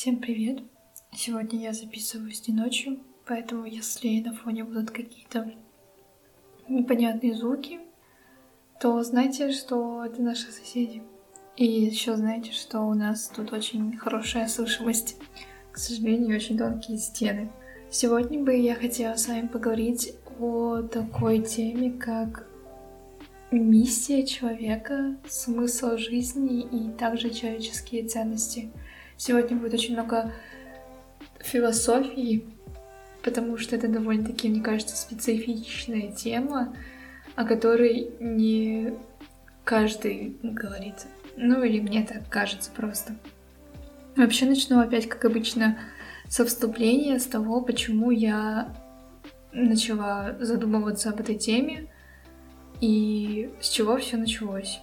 Всем привет! Сегодня я записываюсь не ночью, поэтому если на фоне будут какие-то непонятные звуки, то знайте, что это наши соседи. И еще знаете, что у нас тут очень хорошая слышимость. К сожалению, очень тонкие стены. Сегодня бы я хотела с вами поговорить о такой теме, как миссия человека, смысл жизни и также человеческие ценности. Сегодня будет очень много философии, потому что это довольно-таки, мне кажется, специфичная тема, о которой не каждый говорит. Ну или мне так кажется просто. Вообще начну опять, как обычно, со вступления, с того, почему я начала задумываться об этой теме и с чего все началось.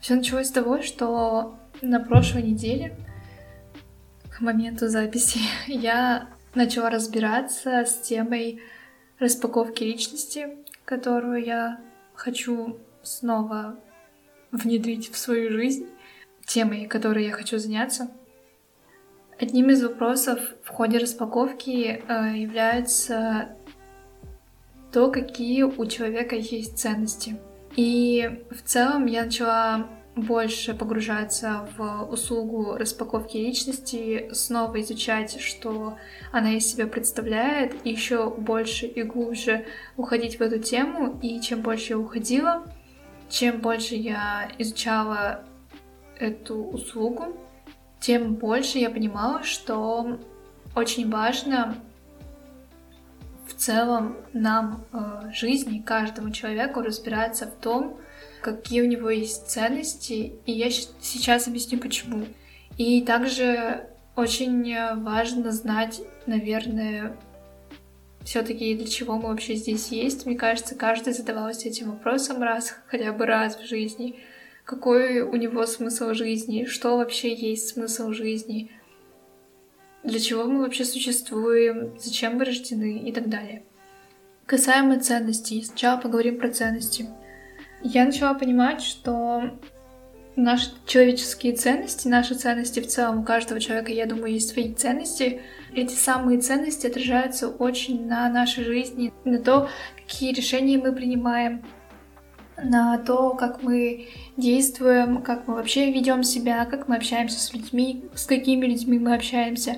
Все началось с того, что на прошлой неделе, к моменту записи, я начала разбираться с темой распаковки личности, которую я хочу снова внедрить в свою жизнь, темой, которой я хочу заняться. Одним из вопросов в ходе распаковки э, является то, какие у человека есть ценности. И в целом я начала больше погружаться в услугу распаковки личности, снова изучать, что она из себя представляет, и еще больше и глубже уходить в эту тему. И чем больше я уходила, чем больше я изучала эту услугу, тем больше я понимала, что очень важно в целом нам э, жизни каждому человеку разбираться в том, какие у него есть ценности, и я сейчас объясню почему. И также очень важно знать, наверное, все-таки для чего мы вообще здесь есть. Мне кажется, каждый задавался этим вопросом раз, хотя бы раз в жизни. Какой у него смысл жизни? Что вообще есть смысл жизни? для чего мы вообще существуем, зачем мы рождены и так далее. Касаемо ценностей, сначала поговорим про ценности. Я начала понимать, что наши человеческие ценности, наши ценности в целом, у каждого человека, я думаю, есть свои ценности. Эти самые ценности отражаются очень на нашей жизни, на то, какие решения мы принимаем, на то, как мы действуем, как мы вообще ведем себя, как мы общаемся с людьми, с какими людьми мы общаемся.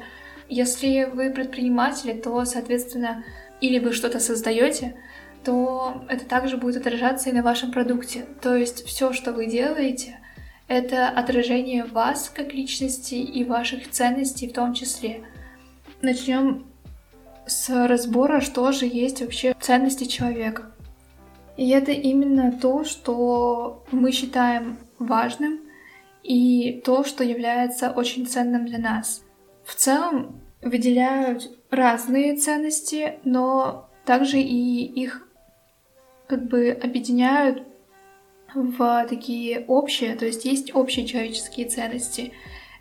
Если вы предприниматели, то, соответственно, или вы что-то создаете, то это также будет отражаться и на вашем продукте. То есть все, что вы делаете, это отражение вас как личности и ваших ценностей в том числе. Начнем с разбора, что же есть вообще ценности человека. И это именно то, что мы считаем важным и то, что является очень ценным для нас. В целом выделяют разные ценности, но также и их как бы объединяют в такие общие, то есть есть общие человеческие ценности.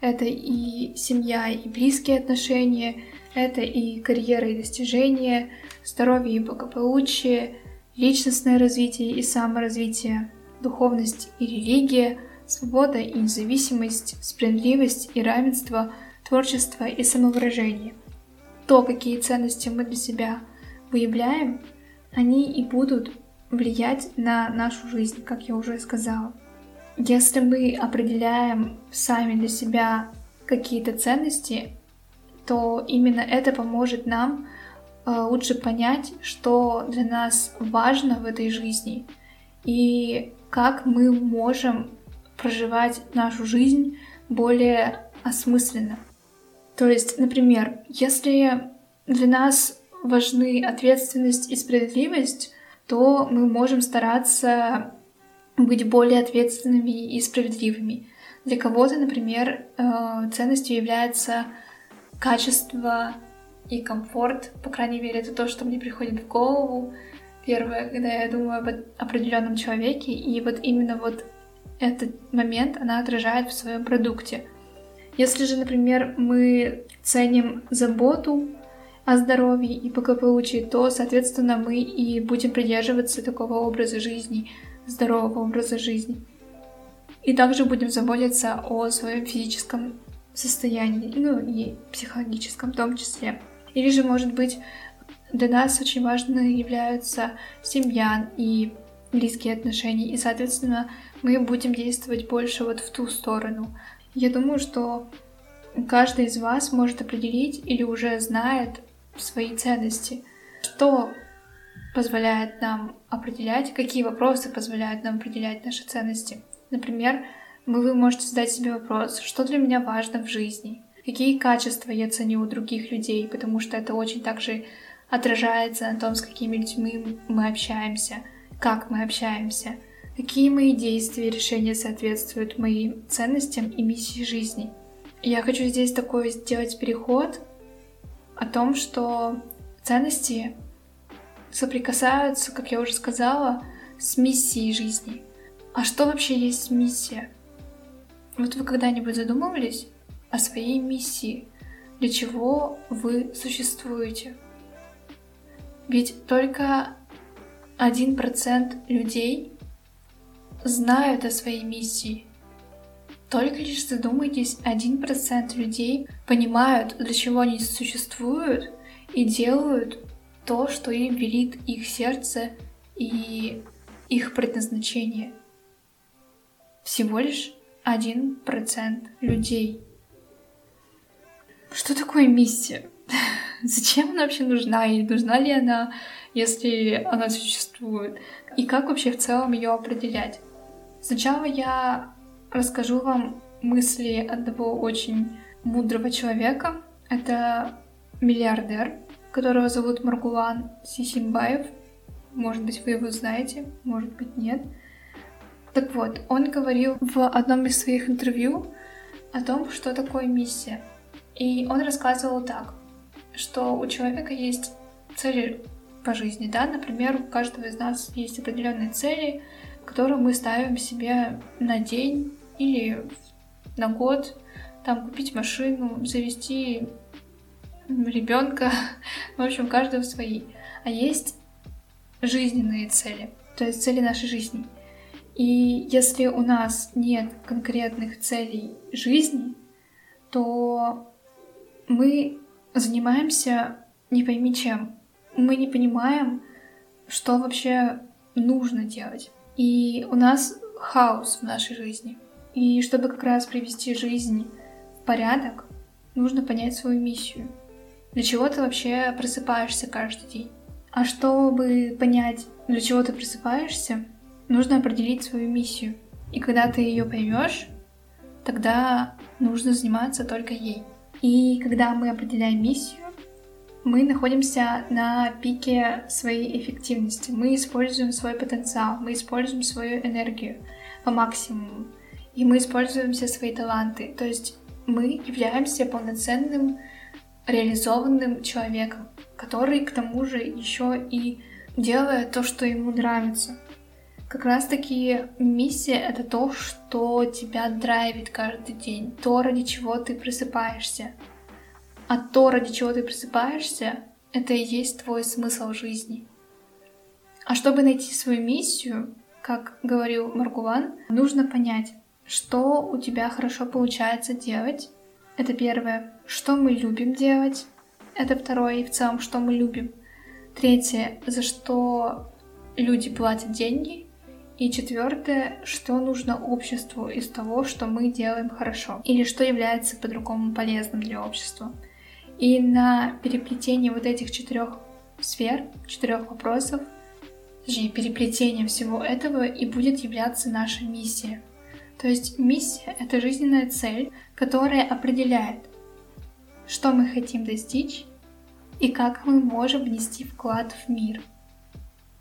Это и семья, и близкие отношения, это и карьера и достижения, здоровье и благополучие, личностное развитие и саморазвитие, духовность и религия, свобода и независимость, справедливость и равенство, творчество и самовыражение. То, какие ценности мы для себя выявляем, они и будут влиять на нашу жизнь, как я уже сказала. Если мы определяем сами для себя какие-то ценности, то именно это поможет нам Э, лучше понять, что для нас важно в этой жизни и как мы можем проживать нашу жизнь более осмысленно. То есть, например, если для нас важны ответственность и справедливость, то мы можем стараться быть более ответственными и справедливыми. Для кого-то, например, э, ценностью является качество и комфорт. По крайней мере, это то, что мне приходит в голову. Первое, когда я думаю об определенном человеке, и вот именно вот этот момент она отражает в своем продукте. Если же, например, мы ценим заботу о здоровье и благополучии, то, соответственно, мы и будем придерживаться такого образа жизни, здорового образа жизни. И также будем заботиться о своем физическом состоянии, ну и психологическом в том числе. Или же, может быть, для нас очень важны являются семья и близкие отношения, и, соответственно, мы будем действовать больше вот в ту сторону. Я думаю, что каждый из вас может определить или уже знает свои ценности. Что позволяет нам определять, какие вопросы позволяют нам определять наши ценности. Например, вы можете задать себе вопрос, что для меня важно в жизни, какие качества я ценю у других людей, потому что это очень также отражается на том, с какими людьми мы общаемся, как мы общаемся, какие мои действия и решения соответствуют моим ценностям и миссии жизни. Я хочу здесь такой сделать переход о том, что ценности соприкасаются, как я уже сказала, с миссией жизни. А что вообще есть миссия? Вот вы когда-нибудь задумывались о своей миссии? Для чего вы существуете? Ведь только один процент людей знают о своей миссии. Только лишь задумайтесь, один процент людей понимают, для чего они существуют и делают то, что им велит их сердце и их предназначение. Всего лишь один процент людей. Что такое миссия? Зачем она вообще нужна? И нужна ли она, если она существует? И как вообще в целом ее определять? Сначала я расскажу вам мысли одного очень мудрого человека. Это миллиардер, которого зовут Маргулан Сисимбаев. Может быть, вы его знаете, может быть, нет. Так вот, он говорил в одном из своих интервью о том, что такое миссия. И он рассказывал так, что у человека есть цели по жизни, да, например, у каждого из нас есть определенные цели, которые мы ставим себе на день или на год, там купить машину, завести ребенка, в общем, каждого свои. А есть жизненные цели, то есть цели нашей жизни. И если у нас нет конкретных целей жизни, то мы занимаемся не пойми чем. Мы не понимаем, что вообще нужно делать. И у нас хаос в нашей жизни. И чтобы как раз привести жизнь в порядок, нужно понять свою миссию. Для чего ты вообще просыпаешься каждый день? А чтобы понять, для чего ты просыпаешься, нужно определить свою миссию. И когда ты ее поймешь, тогда нужно заниматься только ей. И когда мы определяем миссию, мы находимся на пике своей эффективности. Мы используем свой потенциал, мы используем свою энергию по максимуму. И мы используем все свои таланты. То есть мы являемся полноценным, реализованным человеком, который к тому же еще и делает то, что ему нравится. Как раз таки миссия — это то, что тебя драйвит каждый день, то, ради чего ты просыпаешься. А то, ради чего ты просыпаешься, это и есть твой смысл жизни. А чтобы найти свою миссию, как говорил Маргулан, нужно понять, что у тебя хорошо получается делать. Это первое. Что мы любим делать. Это второе. И в целом, что мы любим. Третье. За что люди платят деньги. И четвертое, что нужно обществу из того, что мы делаем хорошо, или что является по-другому полезным для общества. И на переплетение вот этих четырех сфер, четырех вопросов, точнее, переплетение всего этого и будет являться наша миссия. То есть миссия — это жизненная цель, которая определяет, что мы хотим достичь и как мы можем внести вклад в мир —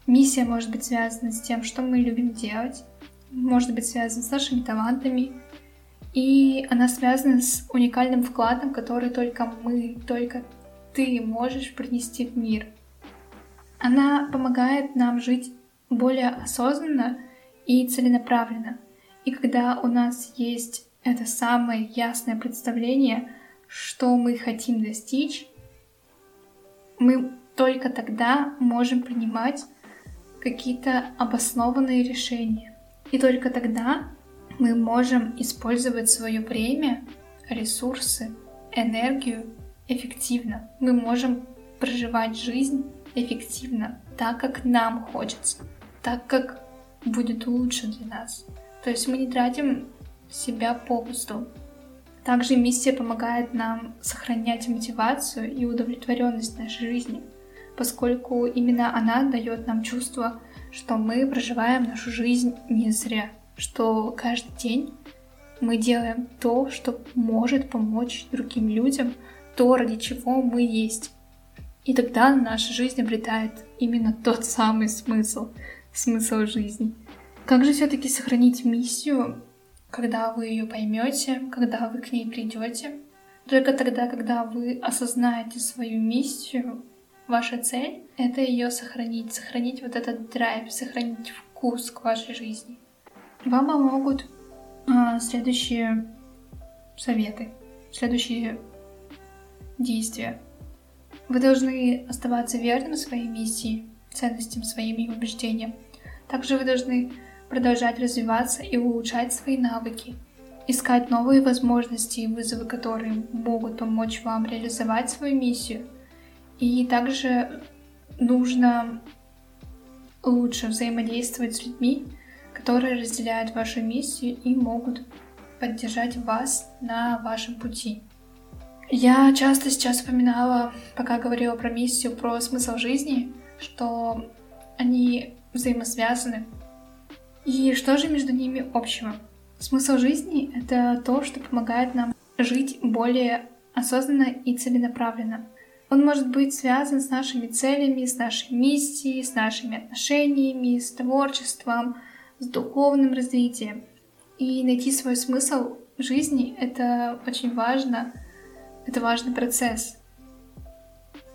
Миссия может быть связана с тем, что мы любим делать, может быть связана с нашими талантами, и она связана с уникальным вкладом, который только мы, только ты можешь принести в мир. Она помогает нам жить более осознанно и целенаправленно. И когда у нас есть это самое ясное представление, что мы хотим достичь, мы только тогда можем принимать какие-то обоснованные решения. И только тогда мы можем использовать свое время, ресурсы, энергию эффективно. Мы можем проживать жизнь эффективно, так, как нам хочется, так, как будет лучше для нас. То есть мы не тратим себя попусту. Также миссия помогает нам сохранять мотивацию и удовлетворенность нашей жизни, поскольку именно она дает нам чувство, что мы проживаем нашу жизнь не зря, что каждый день мы делаем то, что может помочь другим людям, то, ради чего мы есть. И тогда наша жизнь обретает именно тот самый смысл, смысл жизни. Как же все-таки сохранить миссию, когда вы ее поймете, когда вы к ней придете? Только тогда, когда вы осознаете свою миссию, ваша цель — это ее сохранить, сохранить вот этот драйв, сохранить вкус к вашей жизни. Вам помогут а, следующие советы, следующие действия. Вы должны оставаться верным своей миссии, ценностям своим и убеждениям. Также вы должны продолжать развиваться и улучшать свои навыки, искать новые возможности и вызовы, которые могут помочь вам реализовать свою миссию. И также нужно лучше взаимодействовать с людьми, которые разделяют вашу миссию и могут поддержать вас на вашем пути. Я часто сейчас вспоминала, пока говорила про миссию, про смысл жизни, что они взаимосвязаны. И что же между ними общего? Смысл жизни — это то, что помогает нам жить более осознанно и целенаправленно. Он может быть связан с нашими целями, с нашей миссией, с нашими отношениями, с творчеством, с духовным развитием. И найти свой смысл жизни — это очень важно, это важный процесс.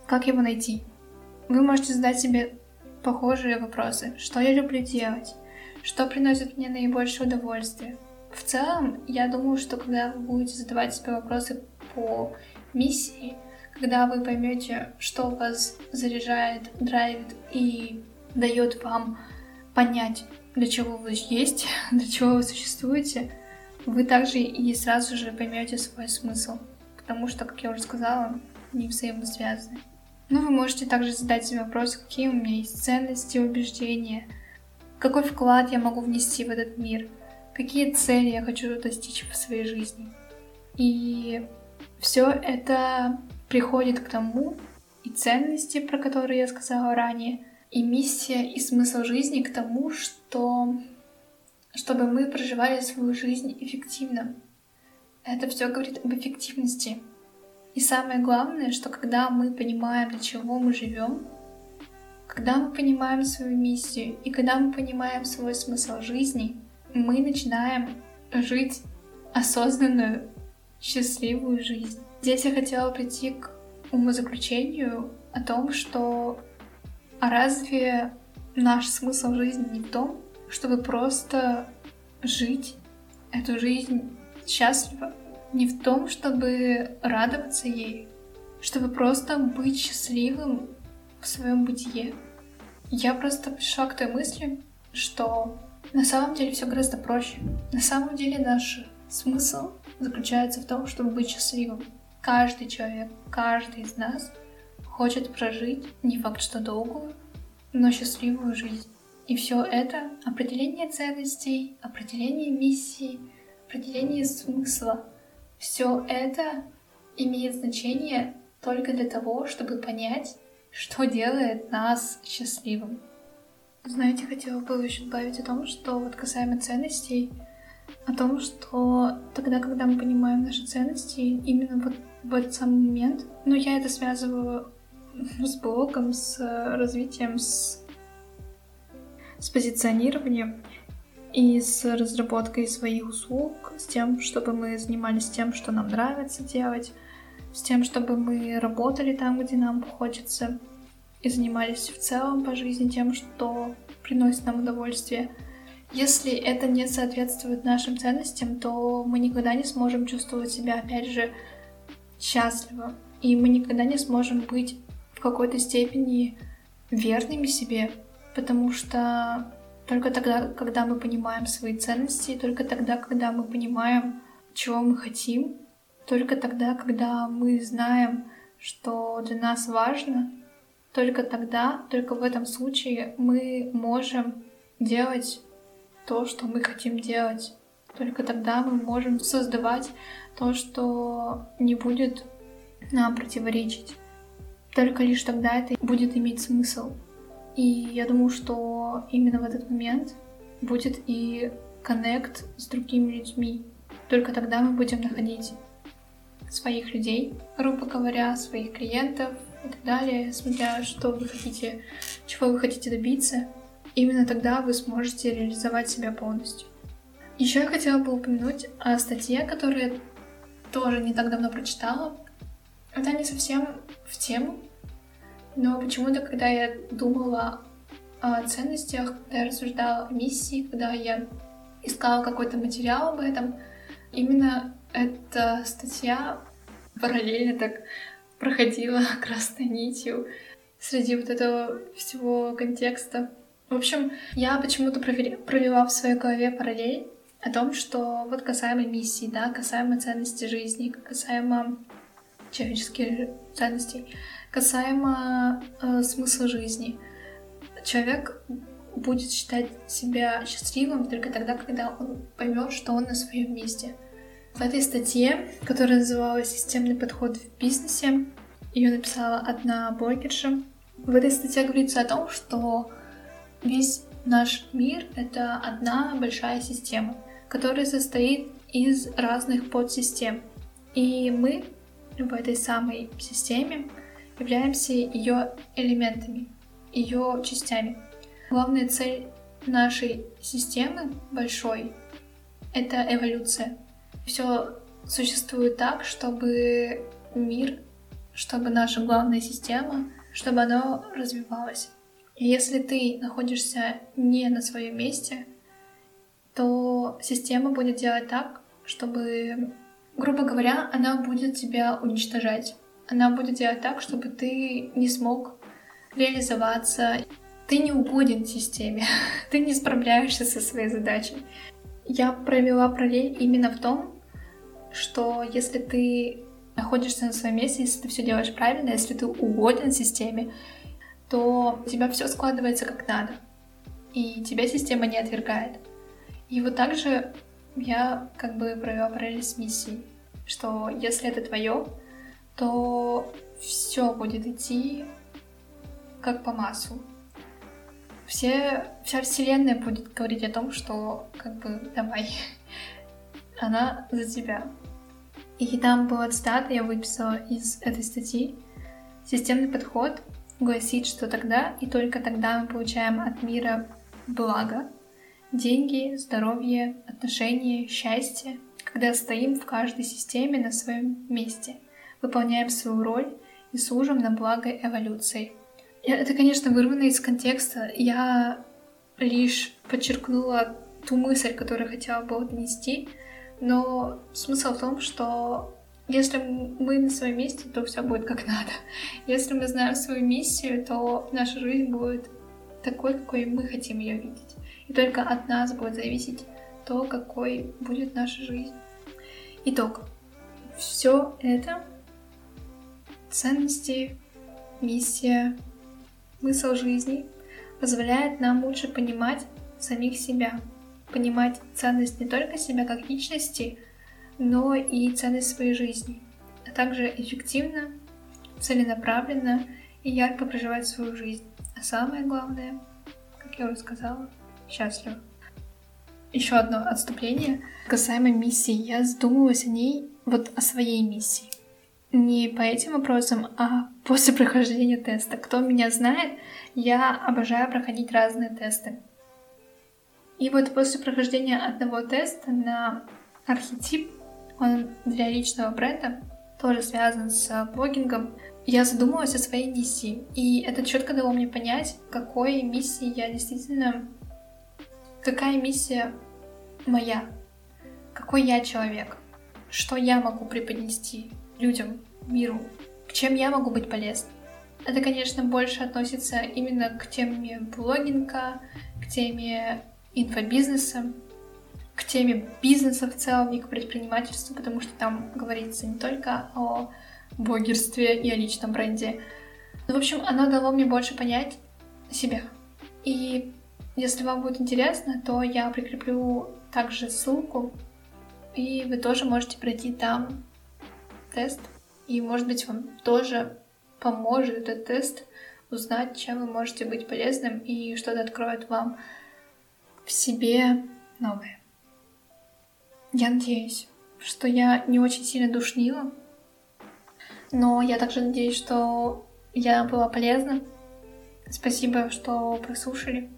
Как его найти? Вы можете задать себе похожие вопросы. Что я люблю делать? Что приносит мне наибольшее удовольствие? В целом, я думаю, что когда вы будете задавать себе вопросы по миссии, когда вы поймете, что вас заряжает, драйвит и дает вам понять, для чего вы есть, для чего вы существуете, вы также и сразу же поймете свой смысл. Потому что, как я уже сказала, они взаимосвязаны. Ну, вы можете также задать себе вопрос, какие у меня есть ценности, убеждения, какой вклад я могу внести в этот мир, какие цели я хочу достичь в своей жизни. И все это приходит к тому, и ценности, про которые я сказала ранее, и миссия и смысл жизни к тому, что чтобы мы проживали свою жизнь эффективно. Это все говорит об эффективности. И самое главное, что когда мы понимаем, для чего мы живем, когда мы понимаем свою миссию и когда мы понимаем свой смысл жизни, мы начинаем жить осознанную, счастливую жизнь. Здесь я хотела прийти к умозаключению о том, что а разве наш смысл жизни не в том, чтобы просто жить эту жизнь счастливо? Не в том, чтобы радоваться ей, чтобы просто быть счастливым в своем бытие. Я просто пришла к той мысли, что на самом деле все гораздо проще. На самом деле наш смысл заключается в том, чтобы быть счастливым. Каждый человек, каждый из нас — хочет прожить не факт что долгую, но счастливую жизнь. И все это определение ценностей, определение миссии, определение смысла. Все это имеет значение только для того, чтобы понять, что делает нас счастливым. Знаете, хотела бы еще добавить о том, что вот касаемо ценностей, о том, что тогда, когда мы понимаем наши ценности, именно вот в этот самый момент, ну, я это связываю с блогом, с развитием, с, с позиционированием и с разработкой своих услуг, с тем, чтобы мы занимались тем, что нам нравится делать, с тем, чтобы мы работали там, где нам хочется, и занимались в целом по жизни тем, что приносит нам удовольствие. Если это не соответствует нашим ценностям, то мы никогда не сможем чувствовать себя, опять же, счастливо. И мы никогда не сможем быть какой-то степени верными себе, потому что только тогда, когда мы понимаем свои ценности, только тогда, когда мы понимаем, чего мы хотим, Только тогда, когда мы знаем, что для нас важно, только тогда, только в этом случае мы можем делать то, что мы хотим делать. Только тогда мы можем создавать то, что не будет нам противоречить. Только лишь тогда это будет иметь смысл. И я думаю, что именно в этот момент будет и коннект с другими людьми. Только тогда мы будем находить своих людей, грубо говоря, своих клиентов и так далее, смотря что вы хотите, чего вы хотите добиться. Именно тогда вы сможете реализовать себя полностью. Еще я хотела бы упомянуть о статье, которую я тоже не так давно прочитала. Это не совсем в тему, но почему-то, когда я думала о ценностях, когда я рассуждала о миссии, когда я искала какой-то материал об этом, именно эта статья параллельно так проходила красной нитью среди вот этого всего контекста. В общем, я почему-то провела в своей голове параллель о том, что вот касаемо миссии, да, касаемо ценности жизни, касаемо человеческих ценностей, касаемо э, смысла жизни. Человек будет считать себя счастливым только тогда, когда он поймет, что он на своем месте. В этой статье, которая называлась «Системный подход в бизнесе», ее написала одна блогерша. В этой статье говорится о том, что весь наш мир — это одна большая система, которая состоит из разных подсистем. И мы в этой самой системе являемся ее элементами, ее частями. Главная цель нашей системы большой — это эволюция. Все существует так, чтобы мир, чтобы наша главная система, чтобы оно развивалось. И если ты находишься не на своем месте, то система будет делать так, чтобы, грубо говоря, она будет тебя уничтожать. Она будет делать так, чтобы ты не смог реализоваться. Ты не угоден системе, ты не справляешься со своей задачей. Я провела параллель именно в том, что если ты находишься на своем месте, если ты все делаешь правильно, если ты угоден системе, то у тебя все складывается как надо. И тебя система не отвергает. И вот так же я как бы провела параллель с миссией, что если это твое, то все будет идти как по маслу. Все, вся вселенная будет говорить о том, что как бы давай, она за тебя. И там была цитата, я выписала из этой статьи. Системный подход гласит, что тогда и только тогда мы получаем от мира благо, деньги, здоровье, отношения, счастье, когда стоим в каждой системе на своем месте, выполняем свою роль и служим на благо эволюции. Это, конечно, вырвано из контекста. Я лишь подчеркнула ту мысль, которую хотела бы донести, но смысл в том, что если мы на своем месте, то все будет как надо. Если мы знаем свою миссию, то наша жизнь будет такой, какой мы хотим ее видеть. И только от нас будет зависеть то, какой будет наша жизнь. Итог. Все это ценности, миссия, смысл жизни позволяет нам лучше понимать самих себя, понимать ценность не только себя как личности, но и ценность своей жизни, а также эффективно, целенаправленно и ярко проживать свою жизнь. А самое главное, как я уже сказала, счастлива. Еще одно отступление касаемо миссии. Я задумывалась о ней, вот о своей миссии. Не по этим вопросам, а после прохождения теста. Кто меня знает, я обожаю проходить разные тесты. И вот после прохождения одного теста на архетип, он для личного бренда, тоже связан с блогингом, я задумалась о своей миссии. И это четко дало мне понять, какой миссии я действительно... Какая миссия моя? Какой я человек? Что я могу преподнести людям, миру? Чем я могу быть полезна? Это, конечно, больше относится именно к теме блогинга, к теме инфобизнеса. к теме бизнеса в целом и к предпринимательству, потому что там говорится не только о блогерстве и о личном бренде. Ну, в общем, оно дало мне больше понять себя. И если вам будет интересно, то я прикреплю также ссылку, и вы тоже можете пройти там тест. И, может быть, вам тоже поможет этот тест узнать, чем вы можете быть полезным и что-то откроет вам в себе новое. Я надеюсь, что я не очень сильно душнила, но я также надеюсь, что я была полезна. Спасибо, что прослушали.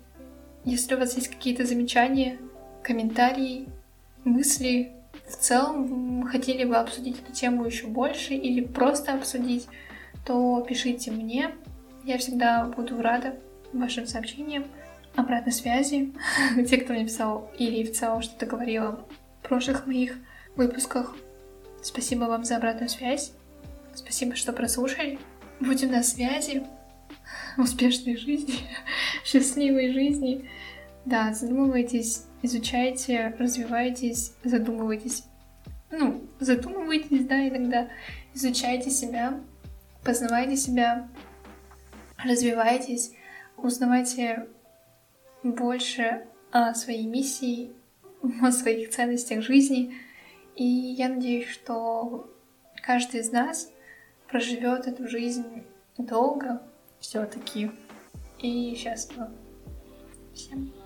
Если у вас есть какие-то замечания, комментарии, мысли, в целом хотели бы обсудить эту тему еще больше или просто обсудить, то пишите мне. Я всегда буду рада вашим сообщениям, обратной связи. Те, кто мне писал или в целом что-то говорила в прошлых моих выпусках. Спасибо вам за обратную связь. Спасибо, что прослушали. Будем на связи. Успешной жизни, счастливой жизни. Да, задумывайтесь, изучайте, развивайтесь, задумывайтесь. Ну, задумывайтесь, да, иногда. Изучайте себя, познавайте себя, развивайтесь, узнавайте больше о своей миссии, о своих ценностях жизни. И я надеюсь, что каждый из нас проживет эту жизнь долго все-таки и счастливо. Всем.